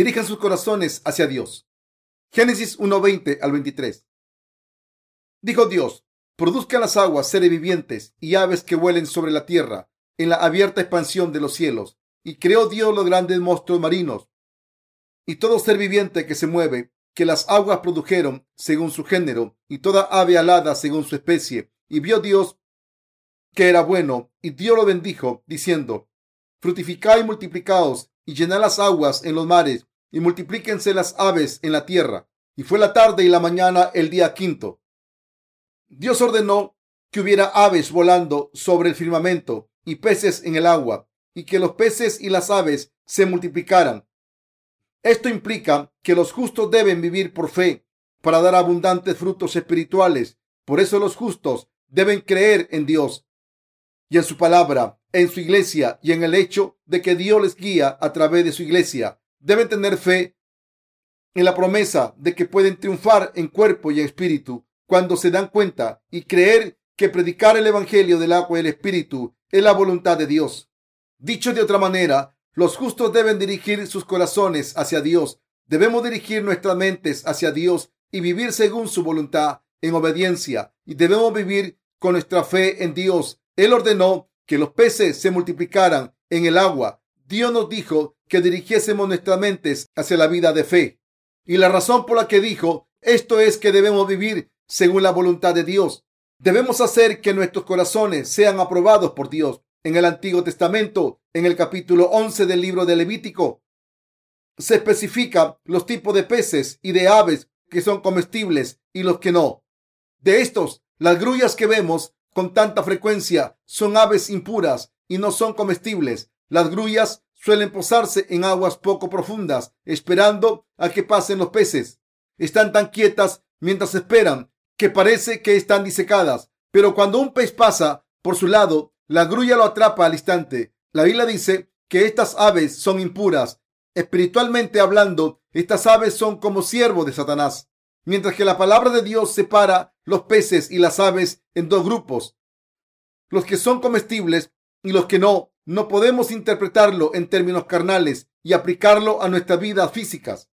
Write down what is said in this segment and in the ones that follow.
dirijan sus corazones hacia Dios. Génesis 1:20 al 23. Dijo Dios, produzcan las aguas seres vivientes y aves que vuelen sobre la tierra en la abierta expansión de los cielos. Y creó Dios los grandes monstruos marinos y todo ser viviente que se mueve, que las aguas produjeron según su género, y toda ave alada según su especie. Y vio Dios que era bueno, y Dios lo bendijo, diciendo, Fructificad y multiplicaos, y llenad las aguas en los mares, y multiplíquense las aves en la tierra. Y fue la tarde y la mañana el día quinto. Dios ordenó que hubiera aves volando sobre el firmamento y peces en el agua, y que los peces y las aves se multiplicaran. Esto implica que los justos deben vivir por fe para dar abundantes frutos espirituales. Por eso los justos deben creer en Dios y en su palabra, en su iglesia y en el hecho de que Dios les guía a través de su iglesia. Deben tener fe en la promesa de que pueden triunfar en cuerpo y espíritu cuando se dan cuenta y creer que predicar el Evangelio del agua y el Espíritu es la voluntad de Dios. Dicho de otra manera, los justos deben dirigir sus corazones hacia Dios. Debemos dirigir nuestras mentes hacia Dios y vivir según su voluntad en obediencia. Y debemos vivir con nuestra fe en Dios. Él ordenó que los peces se multiplicaran en el agua. Dios nos dijo que dirigiésemos nuestras mentes hacia la vida de fe. Y la razón por la que dijo esto es que debemos vivir según la voluntad de Dios. Debemos hacer que nuestros corazones sean aprobados por Dios. En el Antiguo Testamento, en el capítulo 11 del libro de Levítico, se especifica los tipos de peces y de aves que son comestibles y los que no. De estos, las grullas que vemos con tanta frecuencia son aves impuras y no son comestibles. Las grullas suelen posarse en aguas poco profundas, esperando a que pasen los peces. Están tan quietas mientras esperan que parece que están disecadas. Pero cuando un pez pasa por su lado, la grulla lo atrapa al instante. La Biblia dice que estas aves son impuras. Espiritualmente hablando, estas aves son como siervos de Satanás. Mientras que la palabra de Dios separa los peces y las aves en dos grupos. Los que son comestibles y los que no. No podemos interpretarlo en términos carnales y aplicarlo a nuestras vidas físicas.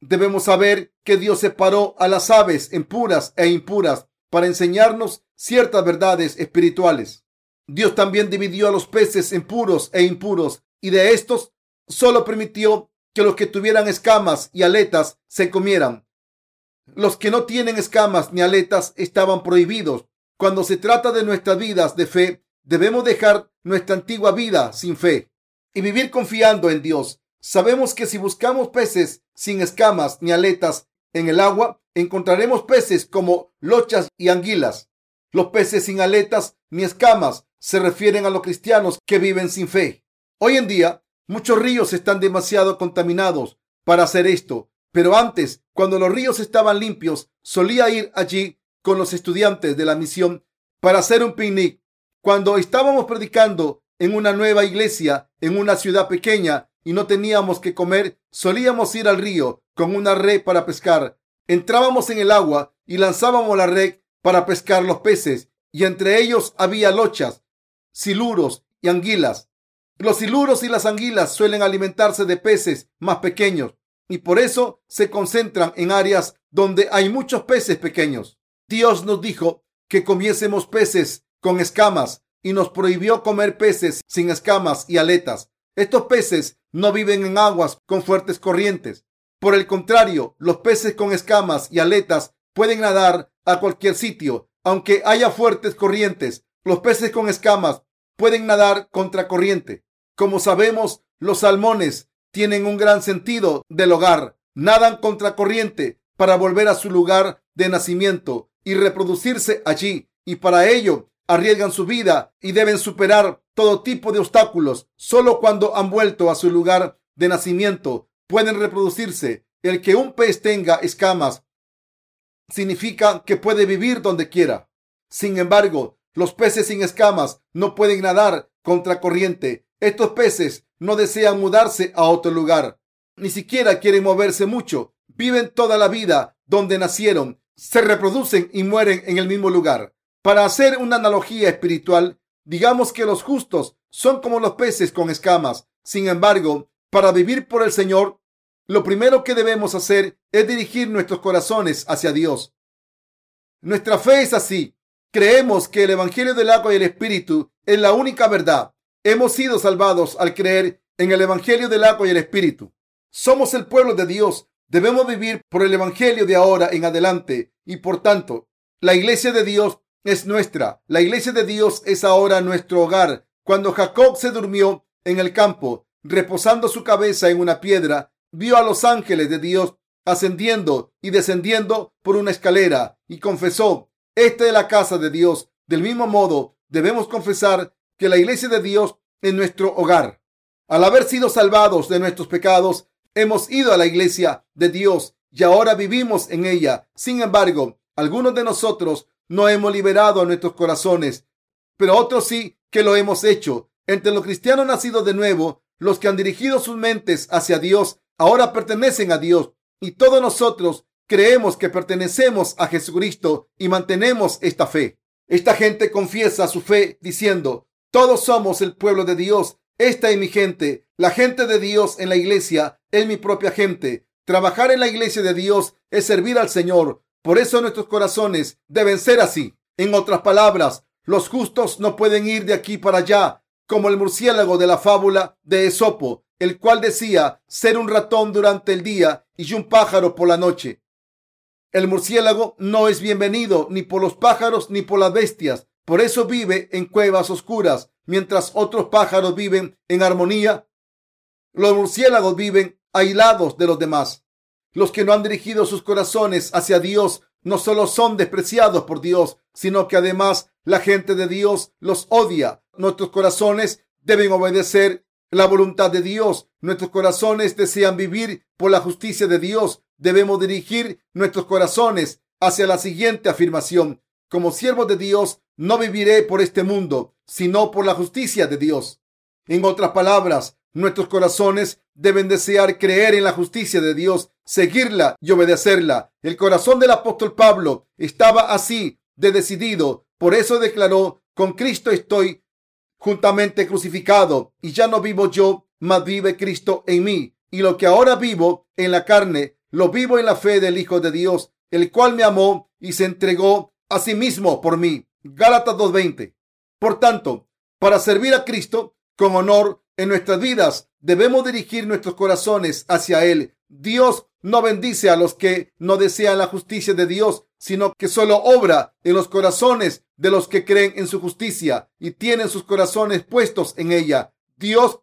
Debemos saber que Dios separó a las aves en puras e impuras para enseñarnos ciertas verdades espirituales. Dios también dividió a los peces en puros e impuros y de estos solo permitió que los que tuvieran escamas y aletas se comieran. Los que no tienen escamas ni aletas estaban prohibidos. Cuando se trata de nuestras vidas de fe, debemos dejar nuestra antigua vida sin fe y vivir confiando en Dios. Sabemos que si buscamos peces sin escamas ni aletas en el agua, encontraremos peces como lochas y anguilas. Los peces sin aletas ni escamas se refieren a los cristianos que viven sin fe. Hoy en día, muchos ríos están demasiado contaminados para hacer esto, pero antes, cuando los ríos estaban limpios, solía ir allí con los estudiantes de la misión para hacer un picnic. Cuando estábamos predicando en una nueva iglesia en una ciudad pequeña y no teníamos que comer, solíamos ir al río con una red para pescar. Entrábamos en el agua y lanzábamos la red para pescar los peces, y entre ellos había lochas, siluros y anguilas. Los siluros y las anguilas suelen alimentarse de peces más pequeños y por eso se concentran en áreas donde hay muchos peces pequeños. Dios nos dijo que comiésemos peces con escamas y nos prohibió comer peces sin escamas y aletas. Estos peces no viven en aguas con fuertes corrientes. Por el contrario, los peces con escamas y aletas pueden nadar a cualquier sitio, aunque haya fuertes corrientes. Los peces con escamas pueden nadar contra corriente. Como sabemos, los salmones tienen un gran sentido del hogar. Nadan contra corriente para volver a su lugar de nacimiento y reproducirse allí. Y para ello arriesgan su vida y deben superar todo tipo de obstáculos. Solo cuando han vuelto a su lugar de nacimiento pueden reproducirse. El que un pez tenga escamas significa que puede vivir donde quiera. Sin embargo, los peces sin escamas no pueden nadar contra corriente. Estos peces no desean mudarse a otro lugar. Ni siquiera quieren moverse mucho. Viven toda la vida donde nacieron. Se reproducen y mueren en el mismo lugar. Para hacer una analogía espiritual, digamos que los justos son como los peces con escamas. Sin embargo, para vivir por el Señor, lo primero que debemos hacer es dirigir nuestros corazones hacia Dios. Nuestra fe es así. Creemos que el Evangelio del agua y el Espíritu es la única verdad. Hemos sido salvados al creer en el Evangelio del agua y el Espíritu. Somos el pueblo de Dios. Debemos vivir por el Evangelio de ahora en adelante y por tanto, la iglesia de Dios es nuestra. La iglesia de Dios es ahora nuestro hogar. Cuando Jacob se durmió en el campo, reposando su cabeza en una piedra, vio a los ángeles de Dios ascendiendo y descendiendo por una escalera y confesó, esta es la casa de Dios. Del mismo modo, debemos confesar que la iglesia de Dios es nuestro hogar. Al haber sido salvados de nuestros pecados, hemos ido a la iglesia de Dios y ahora vivimos en ella. Sin embargo, algunos de nosotros no hemos liberado a nuestros corazones, pero otros sí que lo hemos hecho. Entre los cristianos nacidos de nuevo, los que han dirigido sus mentes hacia Dios, ahora pertenecen a Dios y todos nosotros creemos que pertenecemos a Jesucristo y mantenemos esta fe. Esta gente confiesa su fe diciendo, todos somos el pueblo de Dios. Esta es mi gente. La gente de Dios en la iglesia es mi propia gente. Trabajar en la iglesia de Dios es servir al Señor. Por eso nuestros corazones deben ser así. En otras palabras, los justos no pueden ir de aquí para allá, como el murciélago de la fábula de Esopo, el cual decía ser un ratón durante el día y un pájaro por la noche. El murciélago no es bienvenido ni por los pájaros ni por las bestias. Por eso vive en cuevas oscuras, mientras otros pájaros viven en armonía. Los murciélagos viven aislados de los demás. Los que no han dirigido sus corazones hacia Dios no solo son despreciados por Dios, sino que además la gente de Dios los odia. Nuestros corazones deben obedecer la voluntad de Dios. Nuestros corazones desean vivir por la justicia de Dios. Debemos dirigir nuestros corazones hacia la siguiente afirmación. Como siervos de Dios, no viviré por este mundo, sino por la justicia de Dios. En otras palabras, nuestros corazones deben desear creer en la justicia de Dios, seguirla y obedecerla. El corazón del apóstol Pablo estaba así de decidido. Por eso declaró, con Cristo estoy juntamente crucificado, y ya no vivo yo, mas vive Cristo en mí. Y lo que ahora vivo en la carne, lo vivo en la fe del Hijo de Dios, el cual me amó y se entregó a sí mismo por mí. Gálatas 2.20. Por tanto, para servir a Cristo con honor en nuestras vidas, debemos dirigir nuestros corazones hacia Él. Dios no bendice a los que no desean la justicia de Dios, sino que solo obra en los corazones de los que creen en su justicia y tienen sus corazones puestos en ella. Dios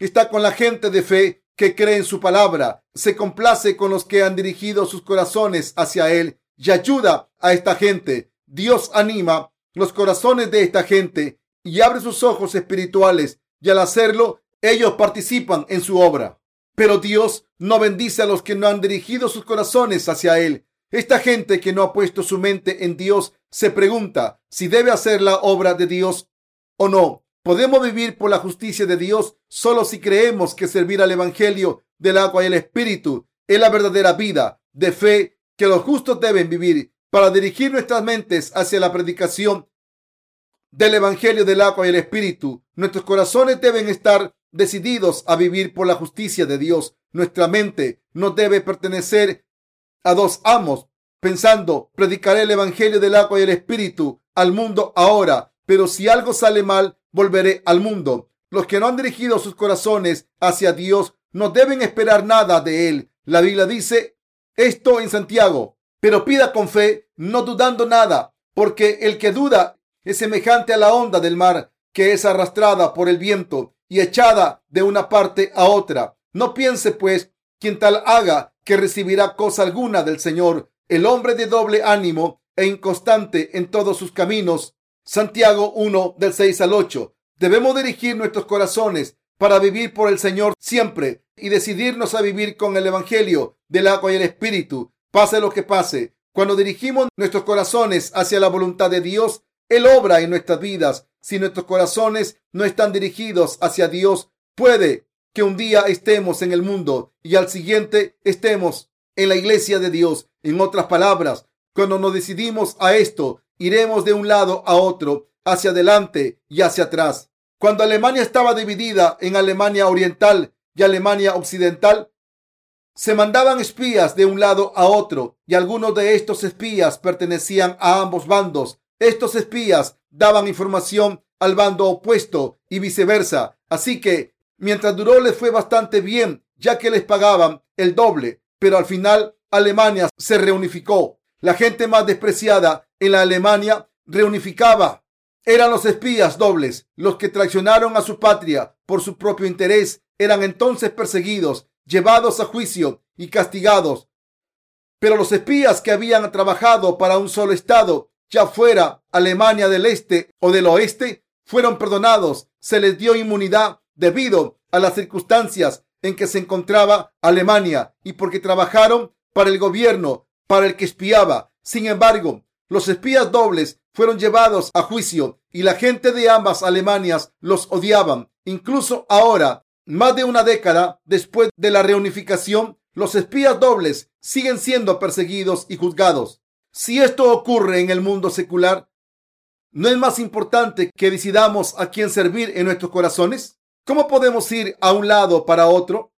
está con la gente de fe que cree en su palabra, se complace con los que han dirigido sus corazones hacia Él y ayuda a esta gente. Dios anima los corazones de esta gente y abre sus ojos espirituales y al hacerlo ellos participan en su obra. Pero Dios no bendice a los que no han dirigido sus corazones hacia Él. Esta gente que no ha puesto su mente en Dios se pregunta si debe hacer la obra de Dios o no. Podemos vivir por la justicia de Dios solo si creemos que servir al Evangelio del agua y el Espíritu es la verdadera vida de fe que los justos deben vivir para dirigir nuestras mentes hacia la predicación del Evangelio del agua y el Espíritu. Nuestros corazones deben estar decididos a vivir por la justicia de Dios. Nuestra mente no debe pertenecer a dos amos, pensando, predicaré el Evangelio del agua y el Espíritu al mundo ahora, pero si algo sale mal, volveré al mundo. Los que no han dirigido sus corazones hacia Dios no deben esperar nada de Él. La Biblia dice esto en Santiago, pero pida con fe, no dudando nada, porque el que duda es semejante a la onda del mar que es arrastrada por el viento y echada de una parte a otra. No piense, pues, quien tal haga que recibirá cosa alguna del Señor. El hombre de doble ánimo e inconstante en todos sus caminos. Santiago 1 del 6 al 8. Debemos dirigir nuestros corazones para vivir por el Señor siempre y decidirnos a vivir con el Evangelio del agua y el Espíritu, pase lo que pase. Cuando dirigimos nuestros corazones hacia la voluntad de Dios, Él obra en nuestras vidas. Si nuestros corazones no están dirigidos hacia Dios, puede que un día estemos en el mundo y al siguiente estemos en la iglesia de Dios. En otras palabras, cuando nos decidimos a esto, iremos de un lado a otro, hacia adelante y hacia atrás. Cuando Alemania estaba dividida en Alemania Oriental y Alemania Occidental se mandaban espías de un lado a otro y algunos de estos espías pertenecían a ambos bandos. Estos espías daban información al bando opuesto y viceversa. Así que mientras duró les fue bastante bien ya que les pagaban el doble, pero al final Alemania se reunificó. La gente más despreciada en la Alemania reunificaba. Eran los espías dobles, los que traicionaron a su patria por su propio interés. Eran entonces perseguidos, llevados a juicio y castigados. Pero los espías que habían trabajado para un solo Estado, ya fuera Alemania del Este o del Oeste, fueron perdonados. Se les dio inmunidad debido a las circunstancias en que se encontraba Alemania y porque trabajaron para el gobierno, para el que espiaba. Sin embargo, los espías dobles fueron llevados a juicio y la gente de ambas Alemanias los odiaban. Incluso ahora, más de una década después de la reunificación, los espías dobles siguen siendo perseguidos y juzgados. Si esto ocurre en el mundo secular, ¿no es más importante que decidamos a quién servir en nuestros corazones? ¿Cómo podemos ir a un lado para otro?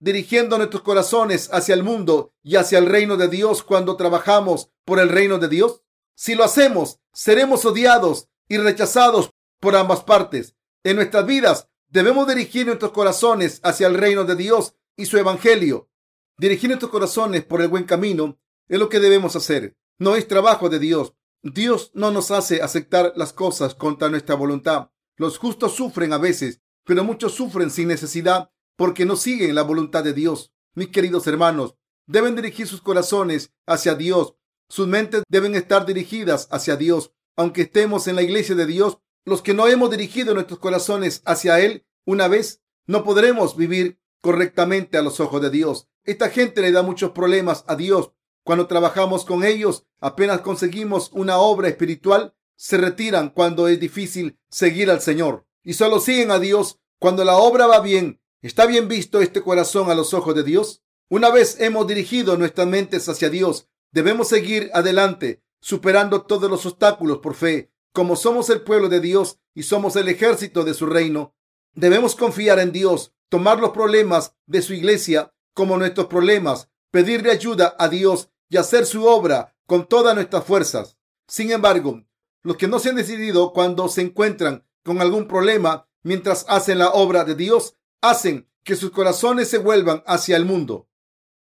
Dirigiendo nuestros corazones hacia el mundo y hacia el reino de Dios cuando trabajamos por el reino de Dios. Si lo hacemos, seremos odiados y rechazados por ambas partes. En nuestras vidas debemos dirigir nuestros corazones hacia el reino de Dios y su evangelio. Dirigir nuestros corazones por el buen camino es lo que debemos hacer. No es trabajo de Dios. Dios no nos hace aceptar las cosas contra nuestra voluntad. Los justos sufren a veces pero muchos sufren sin necesidad porque no siguen la voluntad de Dios. Mis queridos hermanos, deben dirigir sus corazones hacia Dios. Sus mentes deben estar dirigidas hacia Dios. Aunque estemos en la iglesia de Dios, los que no hemos dirigido nuestros corazones hacia Él una vez, no podremos vivir correctamente a los ojos de Dios. Esta gente le da muchos problemas a Dios. Cuando trabajamos con ellos, apenas conseguimos una obra espiritual, se retiran cuando es difícil seguir al Señor y solo siguen a Dios cuando la obra va bien. ¿Está bien visto este corazón a los ojos de Dios? Una vez hemos dirigido nuestras mentes hacia Dios, debemos seguir adelante, superando todos los obstáculos por fe. Como somos el pueblo de Dios y somos el ejército de su reino, debemos confiar en Dios, tomar los problemas de su iglesia como nuestros problemas, pedirle ayuda a Dios y hacer su obra con todas nuestras fuerzas. Sin embargo, los que no se han decidido cuando se encuentran con algún problema mientras hacen la obra de Dios, hacen que sus corazones se vuelvan hacia el mundo.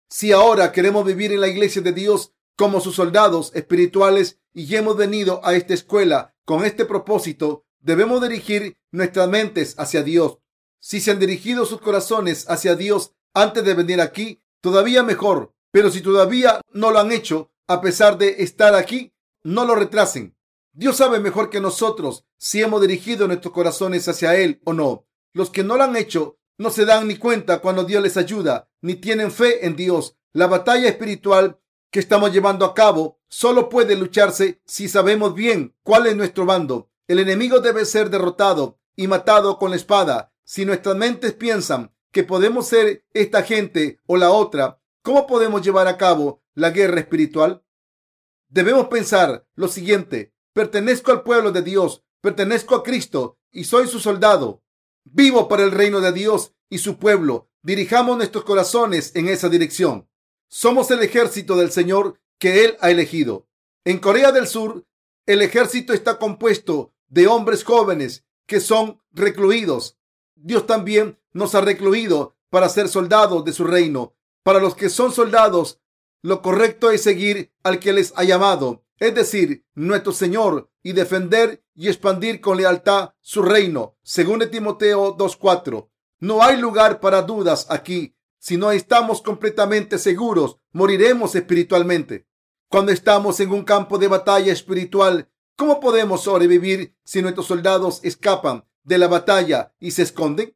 Si ahora queremos vivir en la iglesia de Dios como sus soldados espirituales y hemos venido a esta escuela con este propósito, debemos dirigir nuestras mentes hacia Dios. Si se han dirigido sus corazones hacia Dios antes de venir aquí, todavía mejor. Pero si todavía no lo han hecho, a pesar de estar aquí, no lo retrasen. Dios sabe mejor que nosotros si hemos dirigido nuestros corazones hacia Él o no. Los que no lo han hecho no se dan ni cuenta cuando Dios les ayuda, ni tienen fe en Dios. La batalla espiritual que estamos llevando a cabo solo puede lucharse si sabemos bien cuál es nuestro bando. El enemigo debe ser derrotado y matado con la espada. Si nuestras mentes piensan que podemos ser esta gente o la otra, ¿cómo podemos llevar a cabo la guerra espiritual? Debemos pensar lo siguiente. Pertenezco al pueblo de Dios, pertenezco a Cristo y soy su soldado. Vivo para el reino de Dios y su pueblo. Dirijamos nuestros corazones en esa dirección. Somos el ejército del Señor que Él ha elegido. En Corea del Sur, el ejército está compuesto de hombres jóvenes que son recluidos. Dios también nos ha recluido para ser soldados de su reino. Para los que son soldados, lo correcto es seguir al que les ha llamado es decir, nuestro Señor, y defender y expandir con lealtad su reino, según Timoteo 2.4. No hay lugar para dudas aquí. Si no estamos completamente seguros, moriremos espiritualmente. Cuando estamos en un campo de batalla espiritual, ¿cómo podemos sobrevivir si nuestros soldados escapan de la batalla y se esconden?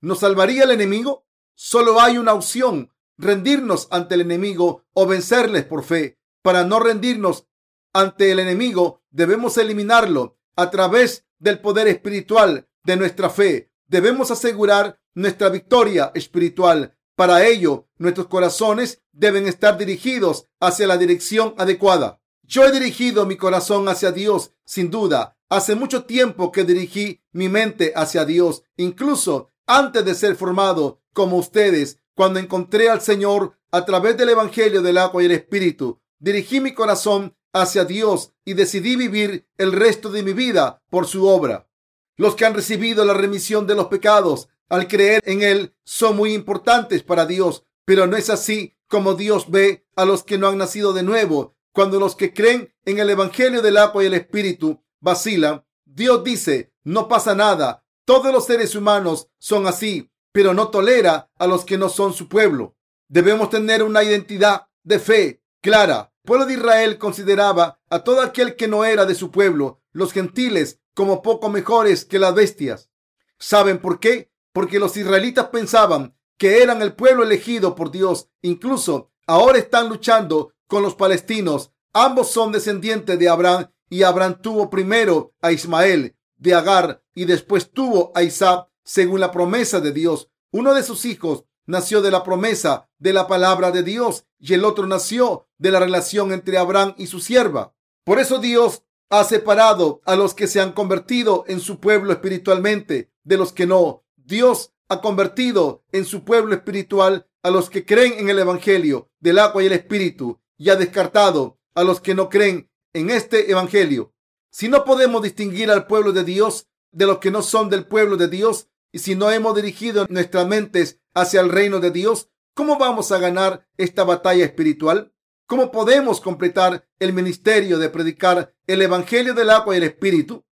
¿Nos salvaría el enemigo? Solo hay una opción, rendirnos ante el enemigo o vencerles por fe. Para no rendirnos ante el enemigo, debemos eliminarlo a través del poder espiritual de nuestra fe. Debemos asegurar nuestra victoria espiritual. Para ello, nuestros corazones deben estar dirigidos hacia la dirección adecuada. Yo he dirigido mi corazón hacia Dios, sin duda. Hace mucho tiempo que dirigí mi mente hacia Dios, incluso antes de ser formado como ustedes. Cuando encontré al Señor a través del Evangelio del agua y el Espíritu, dirigí mi corazón hacia Dios y decidí vivir el resto de mi vida por su obra. Los que han recibido la remisión de los pecados al creer en Él son muy importantes para Dios, pero no es así como Dios ve a los que no han nacido de nuevo. Cuando los que creen en el Evangelio del agua y el Espíritu vacilan, Dios dice, no pasa nada, todos los seres humanos son así, pero no tolera a los que no son su pueblo. Debemos tener una identidad de fe clara. El pueblo de Israel consideraba a todo aquel que no era de su pueblo, los gentiles, como poco mejores que las bestias. ¿Saben por qué? Porque los israelitas pensaban que eran el pueblo elegido por Dios. Incluso ahora están luchando con los palestinos. Ambos son descendientes de Abraham y Abraham tuvo primero a Ismael de Agar y después tuvo a Isaac según la promesa de Dios. Uno de sus hijos nació de la promesa de la palabra de Dios y el otro nació de la relación entre Abraham y su sierva. Por eso Dios ha separado a los que se han convertido en su pueblo espiritualmente de los que no. Dios ha convertido en su pueblo espiritual a los que creen en el Evangelio del agua y el Espíritu y ha descartado a los que no creen en este Evangelio. Si no podemos distinguir al pueblo de Dios de los que no son del pueblo de Dios y si no hemos dirigido nuestras mentes hacia el reino de Dios, ¿cómo vamos a ganar esta batalla espiritual? ¿Cómo podemos completar el ministerio de predicar el Evangelio del agua y el Espíritu?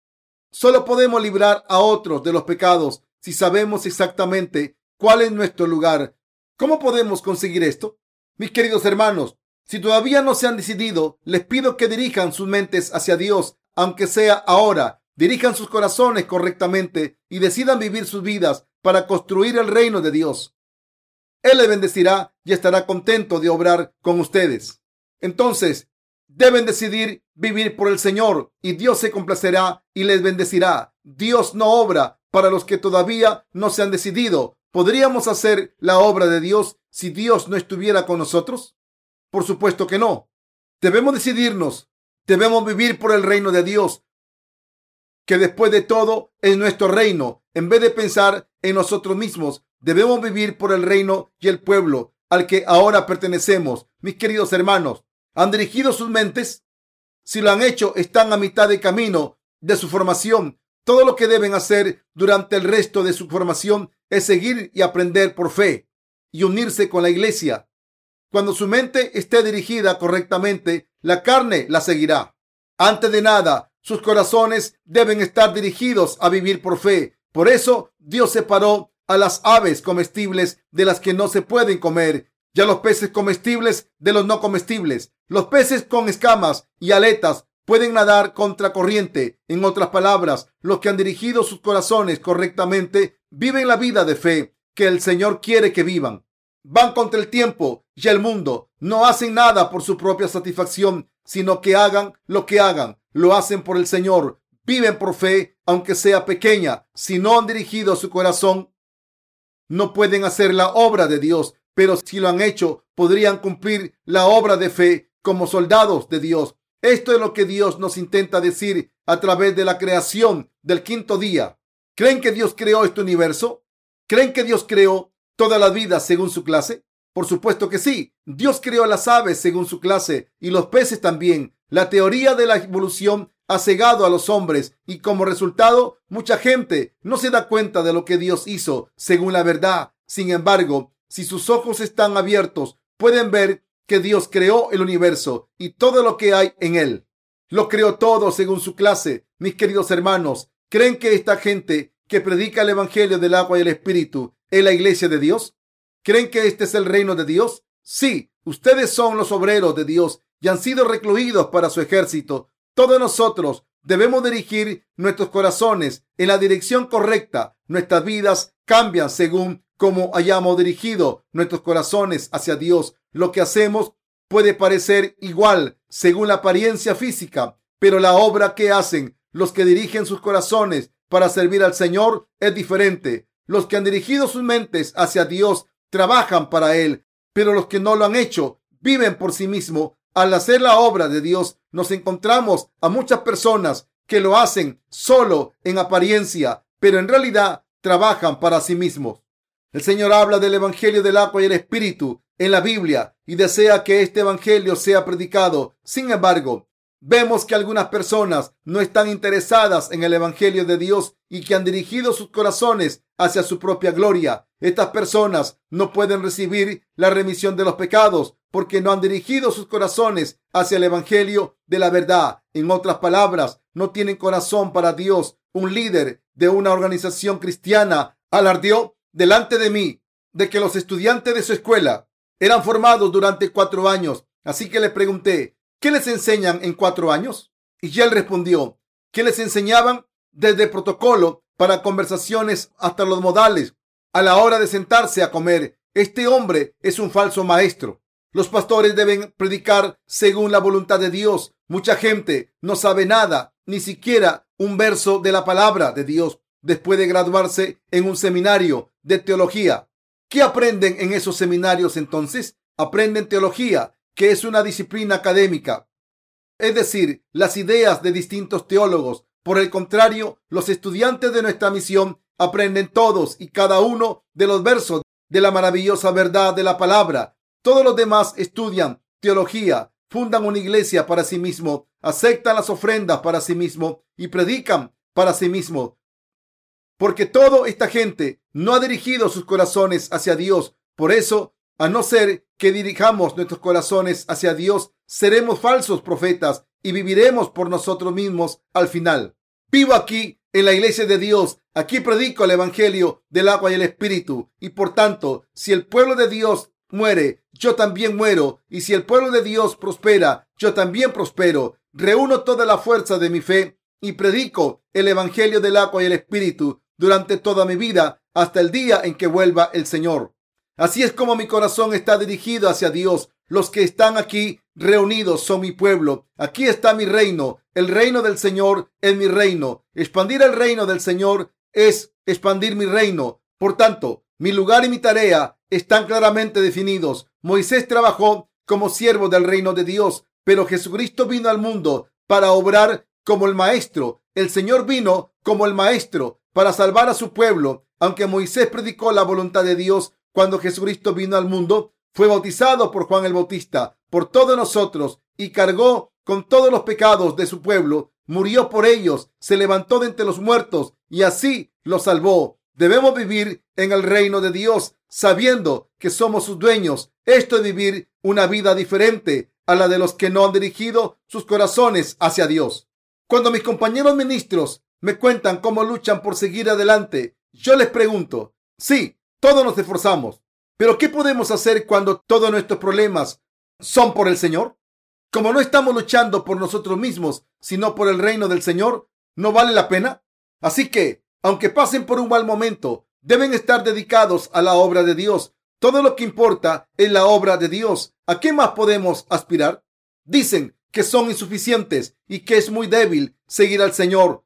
Solo podemos librar a otros de los pecados si sabemos exactamente cuál es nuestro lugar. ¿Cómo podemos conseguir esto? Mis queridos hermanos, si todavía no se han decidido, les pido que dirijan sus mentes hacia Dios, aunque sea ahora. Dirijan sus corazones correctamente y decidan vivir sus vidas para construir el reino de Dios. Él le bendecirá y estará contento de obrar con ustedes. Entonces, deben decidir vivir por el Señor y Dios se complacerá y les bendecirá. Dios no obra para los que todavía no se han decidido. ¿Podríamos hacer la obra de Dios si Dios no estuviera con nosotros? Por supuesto que no. Debemos decidirnos. Debemos vivir por el reino de Dios, que después de todo es nuestro reino. En vez de pensar en nosotros mismos, Debemos vivir por el reino y el pueblo al que ahora pertenecemos. Mis queridos hermanos, ¿han dirigido sus mentes? Si lo han hecho, están a mitad de camino de su formación. Todo lo que deben hacer durante el resto de su formación es seguir y aprender por fe y unirse con la iglesia. Cuando su mente esté dirigida correctamente, la carne la seguirá. Antes de nada, sus corazones deben estar dirigidos a vivir por fe. Por eso Dios separó a las aves comestibles de las que no se pueden comer y a los peces comestibles de los no comestibles. Los peces con escamas y aletas pueden nadar contra corriente. En otras palabras, los que han dirigido sus corazones correctamente viven la vida de fe que el Señor quiere que vivan. Van contra el tiempo y el mundo. No hacen nada por su propia satisfacción, sino que hagan lo que hagan. Lo hacen por el Señor. Viven por fe, aunque sea pequeña. Si no han dirigido su corazón no pueden hacer la obra de Dios, pero si lo han hecho, podrían cumplir la obra de fe como soldados de Dios. Esto es lo que Dios nos intenta decir a través de la creación del quinto día. ¿Creen que Dios creó este universo? ¿Creen que Dios creó toda la vida según su clase? Por supuesto que sí. Dios creó las aves según su clase y los peces también. La teoría de la evolución ha cegado a los hombres y como resultado mucha gente no se da cuenta de lo que Dios hizo según la verdad. Sin embargo, si sus ojos están abiertos, pueden ver que Dios creó el universo y todo lo que hay en él. Lo creó todo según su clase. Mis queridos hermanos, ¿creen que esta gente que predica el Evangelio del agua y el Espíritu es la iglesia de Dios? ¿Creen que este es el reino de Dios? Sí, ustedes son los obreros de Dios y han sido recluidos para su ejército. Todos nosotros debemos dirigir nuestros corazones en la dirección correcta. Nuestras vidas cambian según cómo hayamos dirigido nuestros corazones hacia Dios. Lo que hacemos puede parecer igual según la apariencia física, pero la obra que hacen los que dirigen sus corazones para servir al Señor es diferente. Los que han dirigido sus mentes hacia Dios trabajan para Él, pero los que no lo han hecho viven por sí mismos al hacer la obra de Dios, nos encontramos a muchas personas que lo hacen solo en apariencia, pero en realidad trabajan para sí mismos. El Señor habla del Evangelio del agua y el Espíritu en la Biblia y desea que este Evangelio sea predicado. Sin embargo, vemos que algunas personas no están interesadas en el Evangelio de Dios y que han dirigido sus corazones hacia su propia gloria. Estas personas no pueden recibir la remisión de los pecados porque no han dirigido sus corazones hacia el Evangelio de la verdad. En otras palabras, no tienen corazón para Dios. Un líder de una organización cristiana alardeó delante de mí de que los estudiantes de su escuela eran formados durante cuatro años. Así que le pregunté, ¿qué les enseñan en cuatro años? Y él respondió, que les enseñaban desde protocolo para conversaciones hasta los modales a la hora de sentarse a comer. Este hombre es un falso maestro. Los pastores deben predicar según la voluntad de Dios. Mucha gente no sabe nada, ni siquiera un verso de la palabra de Dios después de graduarse en un seminario de teología. ¿Qué aprenden en esos seminarios entonces? Aprenden teología, que es una disciplina académica, es decir, las ideas de distintos teólogos. Por el contrario, los estudiantes de nuestra misión aprenden todos y cada uno de los versos de la maravillosa verdad de la palabra. Todos los demás estudian teología, fundan una iglesia para sí mismo, aceptan las ofrendas para sí mismo y predican para sí mismo porque toda esta gente no ha dirigido sus corazones hacia Dios. Por eso, a no ser que dirijamos nuestros corazones hacia Dios, seremos falsos profetas y viviremos por nosotros mismos al final. Vivo aquí en la iglesia de Dios. Aquí predico el Evangelio del agua y el Espíritu. Y por tanto, si el pueblo de Dios muere, yo también muero. Y si el pueblo de Dios prospera, yo también prospero. Reúno toda la fuerza de mi fe y predico el Evangelio del agua y el Espíritu durante toda mi vida hasta el día en que vuelva el Señor. Así es como mi corazón está dirigido hacia Dios. Los que están aquí reunidos son mi pueblo. Aquí está mi reino. El reino del Señor es mi reino. Expandir el reino del Señor es expandir mi reino. Por tanto, mi lugar y mi tarea están claramente definidos. Moisés trabajó como siervo del reino de Dios, pero Jesucristo vino al mundo para obrar como el maestro. El Señor vino como el maestro para salvar a su pueblo. Aunque Moisés predicó la voluntad de Dios cuando Jesucristo vino al mundo, fue bautizado por Juan el Bautista por todos nosotros y cargó con todos los pecados de su pueblo, murió por ellos, se levantó de entre los muertos y así los salvó. Debemos vivir en el reino de Dios sabiendo que somos sus dueños. Esto es vivir una vida diferente a la de los que no han dirigido sus corazones hacia Dios. Cuando mis compañeros ministros me cuentan cómo luchan por seguir adelante. Yo les pregunto, sí, todos nos esforzamos, pero ¿qué podemos hacer cuando todos nuestros problemas son por el Señor? Como no estamos luchando por nosotros mismos, sino por el reino del Señor, ¿no vale la pena? Así que, aunque pasen por un mal momento, deben estar dedicados a la obra de Dios. Todo lo que importa es la obra de Dios. ¿A qué más podemos aspirar? Dicen que son insuficientes y que es muy débil seguir al Señor.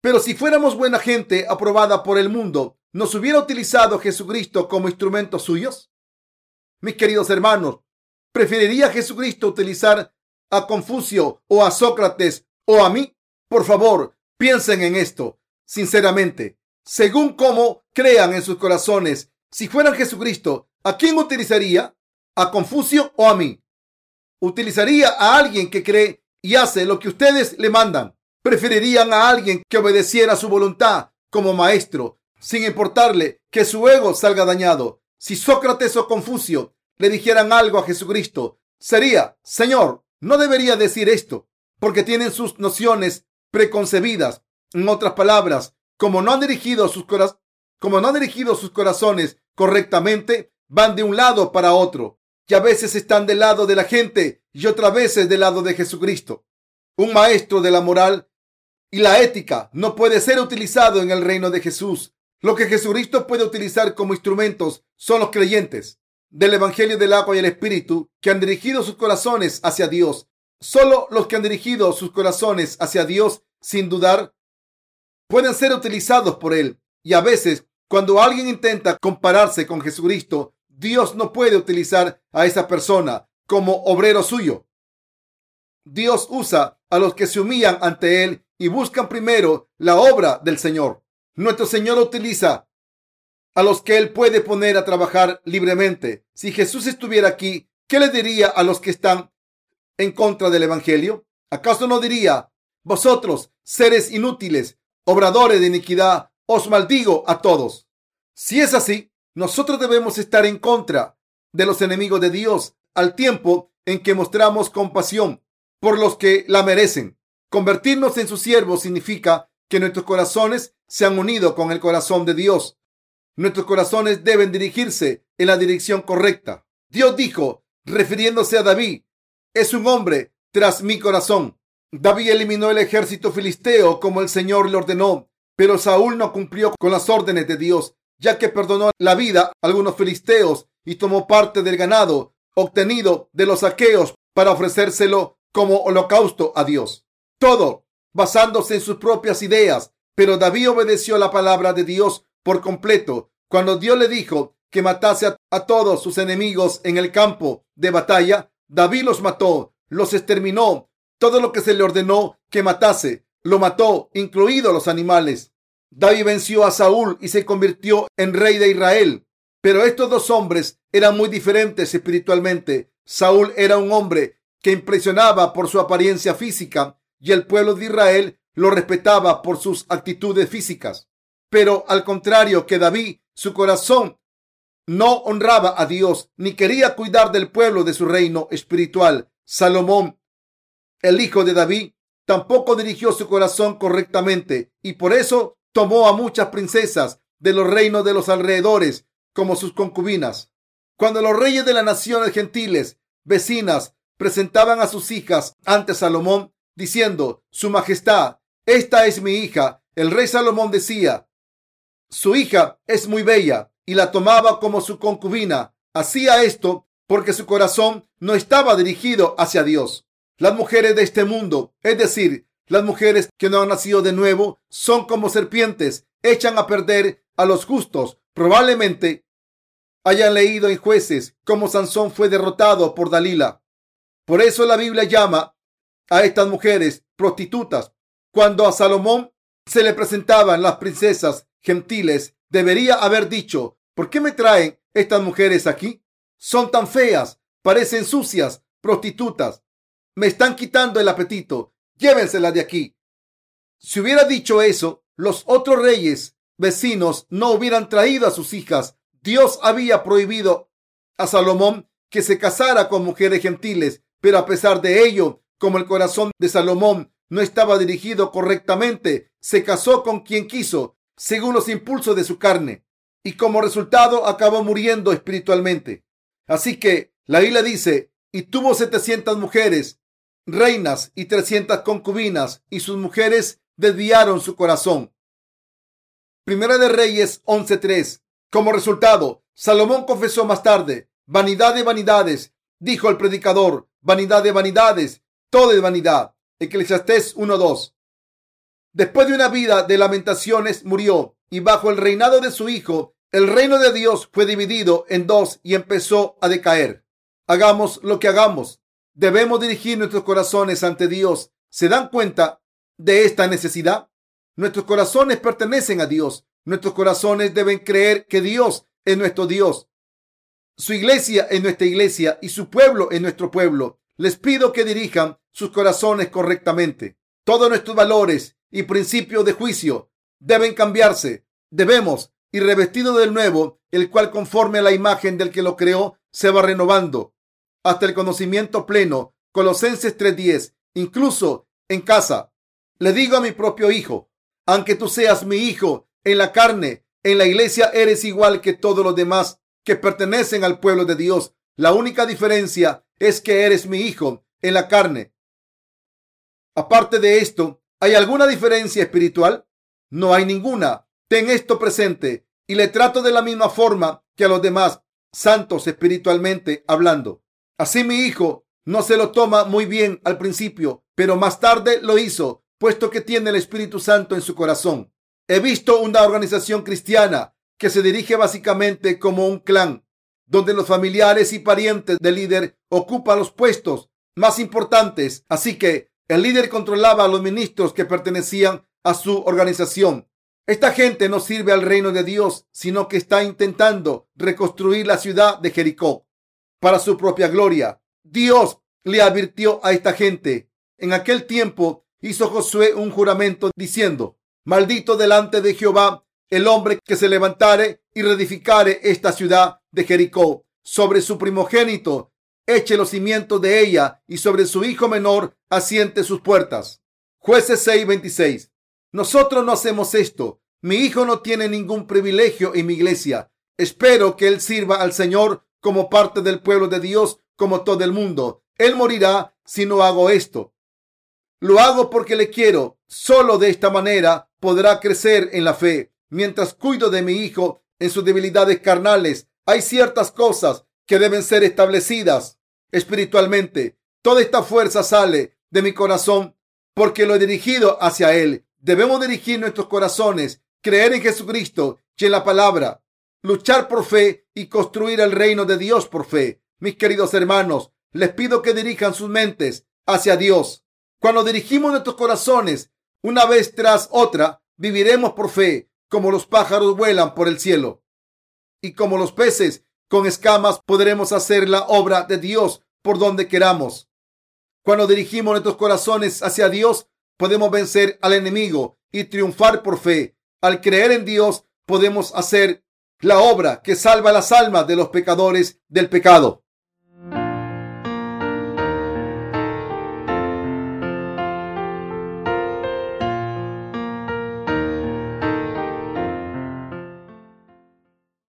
Pero si fuéramos buena gente aprobada por el mundo, ¿nos hubiera utilizado Jesucristo como instrumentos suyos? Mis queridos hermanos, ¿preferiría Jesucristo utilizar a Confucio o a Sócrates o a mí? Por favor, piensen en esto, sinceramente, según cómo crean en sus corazones. Si fueran Jesucristo, ¿a quién utilizaría? ¿A Confucio o a mí? Utilizaría a alguien que cree y hace lo que ustedes le mandan. Preferirían a alguien que obedeciera su voluntad como maestro, sin importarle que su ego salga dañado. Si Sócrates o Confucio le dijeran algo a Jesucristo, sería, Señor, no debería decir esto, porque tienen sus nociones preconcebidas. En otras palabras, como no han dirigido sus, como no han dirigido sus corazones correctamente, van de un lado para otro, y a veces están del lado de la gente y otras veces del lado de Jesucristo. Un maestro de la moral y la ética no puede ser utilizado en el reino de Jesús. Lo que Jesucristo puede utilizar como instrumentos son los creyentes del Evangelio del agua y el Espíritu que han dirigido sus corazones hacia Dios. Solo los que han dirigido sus corazones hacia Dios sin dudar pueden ser utilizados por Él. Y a veces, cuando alguien intenta compararse con Jesucristo, Dios no puede utilizar a esa persona como obrero suyo. Dios usa a los que se humillan ante Él y buscan primero la obra del Señor. Nuestro Señor utiliza a los que Él puede poner a trabajar libremente. Si Jesús estuviera aquí, ¿qué le diría a los que están en contra del Evangelio? ¿Acaso no diría, vosotros, seres inútiles, obradores de iniquidad, os maldigo a todos? Si es así, nosotros debemos estar en contra de los enemigos de Dios al tiempo en que mostramos compasión por los que la merecen. Convertirnos en sus siervos significa que nuestros corazones se han unido con el corazón de Dios. Nuestros corazones deben dirigirse en la dirección correcta. Dios dijo, refiriéndose a David, es un hombre tras mi corazón. David eliminó el ejército filisteo como el Señor le ordenó, pero Saúl no cumplió con las órdenes de Dios, ya que perdonó la vida a algunos filisteos y tomó parte del ganado obtenido de los saqueos para ofrecérselo como holocausto a Dios. Todo basándose en sus propias ideas, pero David obedeció la palabra de Dios por completo. Cuando Dios le dijo que matase a, todos sus enemigos en el campo de batalla, David los mató, los exterminó. Todo lo que se le ordenó que matase, lo mató, incluidos los animales. David venció a Saúl y se convirtió en rey de Israel. Pero estos dos hombres eran muy diferentes espiritualmente. Saúl era un hombre que impresionaba por su apariencia física y el pueblo de Israel lo respetaba por sus actitudes físicas. Pero al contrario que David, su corazón no honraba a Dios ni quería cuidar del pueblo de su reino espiritual. Salomón, el hijo de David, tampoco dirigió su corazón correctamente y por eso tomó a muchas princesas de los reinos de los alrededores como sus concubinas. Cuando los reyes de las naciones gentiles vecinas presentaban a sus hijas ante Salomón, diciendo, Su Majestad, esta es mi hija. El rey Salomón decía, Su hija es muy bella, y la tomaba como su concubina. Hacía esto porque su corazón no estaba dirigido hacia Dios. Las mujeres de este mundo, es decir, las mujeres que no han nacido de nuevo, son como serpientes, echan a perder a los justos. Probablemente hayan leído en jueces cómo Sansón fue derrotado por Dalila. Por eso la Biblia llama a estas mujeres prostitutas. Cuando a Salomón se le presentaban las princesas gentiles, debería haber dicho, ¿por qué me traen estas mujeres aquí? Son tan feas, parecen sucias, prostitutas. Me están quitando el apetito. Llévenselas de aquí. Si hubiera dicho eso, los otros reyes vecinos no hubieran traído a sus hijas. Dios había prohibido a Salomón que se casara con mujeres gentiles, pero a pesar de ello, como el corazón de Salomón no estaba dirigido correctamente, se casó con quien quiso, según los impulsos de su carne, y como resultado acabó muriendo espiritualmente. Así que la Biblia dice, y tuvo setecientas mujeres, reinas y trescientas concubinas, y sus mujeres desviaron su corazón. Primera de Reyes 11.3. Como resultado, Salomón confesó más tarde, vanidad de vanidades, dijo el predicador, vanidad de vanidades, todo es vanidad. Eclesiastés 1.2. Después de una vida de lamentaciones, murió, y bajo el reinado de su hijo, el reino de Dios fue dividido en dos y empezó a decaer. Hagamos lo que hagamos. Debemos dirigir nuestros corazones ante Dios. ¿Se dan cuenta de esta necesidad? Nuestros corazones pertenecen a Dios. Nuestros corazones deben creer que Dios es nuestro Dios. Su iglesia es nuestra iglesia y su pueblo es nuestro pueblo. Les pido que dirijan sus corazones correctamente. Todos nuestros valores y principios de juicio deben cambiarse. Debemos ir revestidos del nuevo, el cual conforme a la imagen del que lo creó, se va renovando hasta el conocimiento pleno. Colosenses 3:10. Incluso en casa. Le digo a mi propio hijo, aunque tú seas mi hijo en la carne, en la iglesia eres igual que todos los demás que pertenecen al pueblo de Dios. La única diferencia es que eres mi hijo en la carne. Aparte de esto, ¿hay alguna diferencia espiritual? No hay ninguna. Ten esto presente y le trato de la misma forma que a los demás santos espiritualmente hablando. Así mi hijo no se lo toma muy bien al principio, pero más tarde lo hizo, puesto que tiene el Espíritu Santo en su corazón. He visto una organización cristiana que se dirige básicamente como un clan, donde los familiares y parientes del líder ocupan los puestos más importantes. Así que el líder controlaba a los ministros que pertenecían a su organización. Esta gente no sirve al reino de Dios, sino que está intentando reconstruir la ciudad de Jericó para su propia gloria. Dios le advirtió a esta gente. En aquel tiempo hizo Josué un juramento diciendo, maldito delante de Jehová el hombre que se levantare y reedificare esta ciudad de Jericó sobre su primogénito, eche los cimientos de ella y sobre su hijo menor asiente sus puertas. Jueces 6:26. Nosotros no hacemos esto. Mi hijo no tiene ningún privilegio en mi iglesia. Espero que él sirva al Señor como parte del pueblo de Dios, como todo el mundo. Él morirá si no hago esto. Lo hago porque le quiero. Solo de esta manera podrá crecer en la fe. Mientras cuido de mi hijo en sus debilidades carnales, hay ciertas cosas que deben ser establecidas espiritualmente. Toda esta fuerza sale de mi corazón porque lo he dirigido hacia él. Debemos dirigir nuestros corazones, creer en Jesucristo y en la palabra, luchar por fe y construir el reino de Dios por fe. Mis queridos hermanos, les pido que dirijan sus mentes hacia Dios. Cuando dirigimos nuestros corazones una vez tras otra, viviremos por fe, como los pájaros vuelan por el cielo. Y como los peces con escamas podremos hacer la obra de Dios por donde queramos. Cuando dirigimos nuestros corazones hacia Dios, podemos vencer al enemigo y triunfar por fe. Al creer en Dios, podemos hacer la obra que salva las almas de los pecadores del pecado.